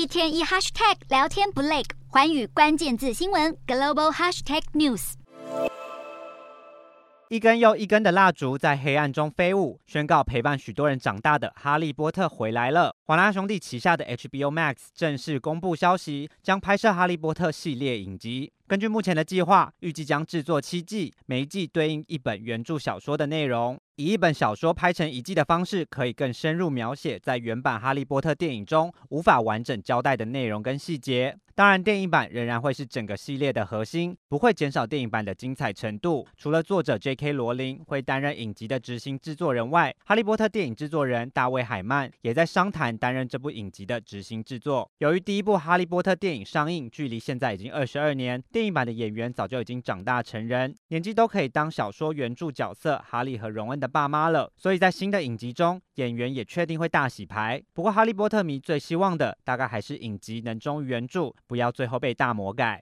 一天一 hashtag 聊天不累，环宇关键字新闻 global hashtag news。一根又一根的蜡烛在黑暗中飞舞，宣告陪伴许多人长大的《哈利波特》回来了。华纳兄弟旗下的 HBO Max 正式公布消息，将拍摄《哈利波特》系列影集。根据目前的计划，预计将制作七季，每一季对应一本原著小说的内容。以一本小说拍成一季的方式，可以更深入描写在原版《哈利波特》电影中无法完整交代的内容跟细节。当然，电影版仍然会是整个系列的核心，不会减少电影版的精彩程度。除了作者 J.K. 罗琳会担任影集的执行制作人外，《哈利波特》电影制作人大卫海曼也在商谈担任这部影集的执行制作。由于第一部《哈利波特》电影上映距离现在已经二十二年，电影版的演员早就已经长大成人，年纪都可以当小说原著角色哈利和荣恩的爸妈了，所以在新的影集中，演员也确定会大洗牌。不过，哈利波特迷最希望的，大概还是影集能忠于原著，不要最后被大魔改。